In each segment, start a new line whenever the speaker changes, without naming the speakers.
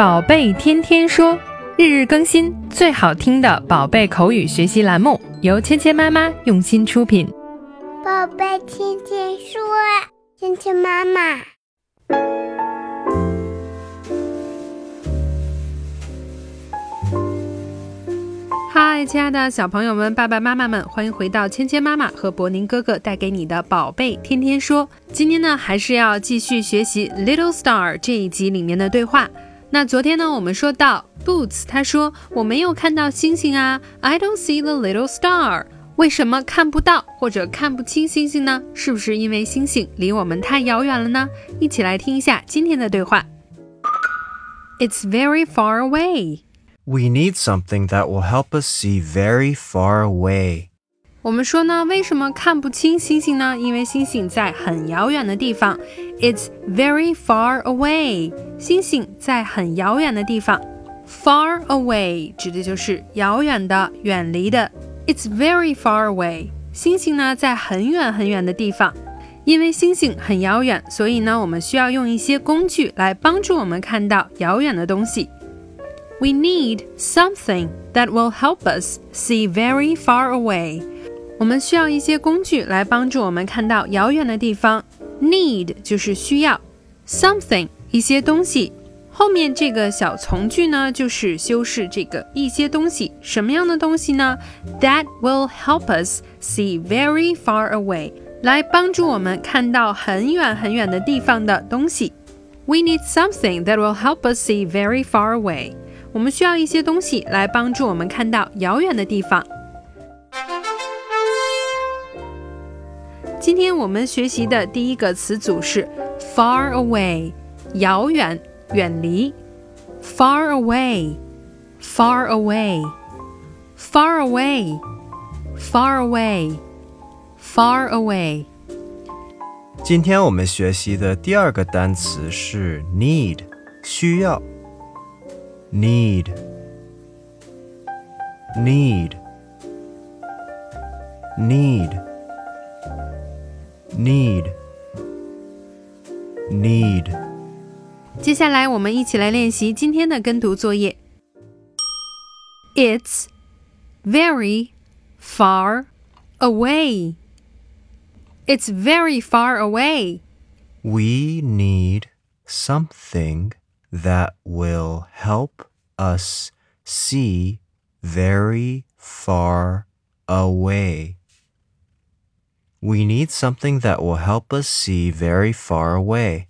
宝贝天天说，日日更新，最好听的宝贝口语学习栏目，由芊芊妈妈用心出品。
宝贝天天说，芊芊妈妈。
嗨，亲爱的小朋友们、爸爸妈妈们，欢迎回到芊芊妈妈和博宁哥哥带给你的宝贝天天说。今天呢，还是要继续学习《Little Star》这一集里面的对话。那昨天呢，我们说到 Boots，他说我没有看到星星啊，I don't see the little star。为什么看不到或者看不清星星呢？是不是因为星星离我们太遥远了呢？一起来听一下今天的对话。It's very far away.
We need something that will help us see very far away.
我们说呢，为什么看不清星星呢？因为星星在很遥远的地方。It's very far away。星星在很遥远的地方。Far away 指的就是遥远的、远离的。It's very far away。星星呢，在很远很远的地方。因为星星很遥远，所以呢，我们需要用一些工具来帮助我们看到遥远的东西。We need something that will help us see very far away. 我们需要一些工具来帮助我们看到遥远的地方。Need 就是需要，something 一些东西，后面这个小从句呢，就是修饰这个一些东西。什么样的东西呢？That will help us see very far away，来帮助我们看到很远很远的地方的东西。We need something that will help us see very far away。我们需要一些东西来帮助我们看到遥远的地方。今天我们学习的第一个词组是 far away，遥远、远离。far away，far away，far away，far away，far away。
今天我们学习的第二个单词是 need，需要。need need need need need
接下来我们一起来练习今天的跟读作业。It's very far away. It's very far away.
We need something that will help us see very far away. We need something that will help us see very far away.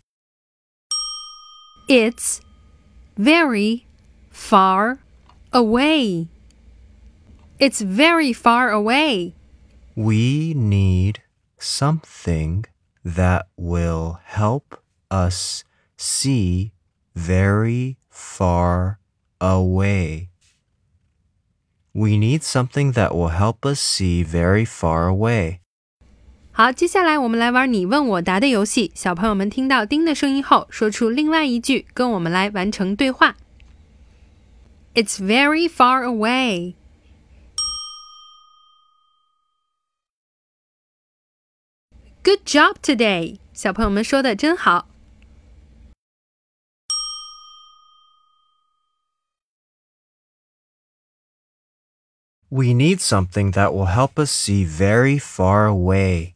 It's very far away. It's very far away.
We need something that will help us see very far away. We need something that will help us see very far away.
好，接下来我们来玩你问我答的游戏。小朋友们听到丁的声音后，说出另外一句，跟我们来完成对话。It's very far away. Good job today，小朋友们说的真好。
We need something that will help us see very far away.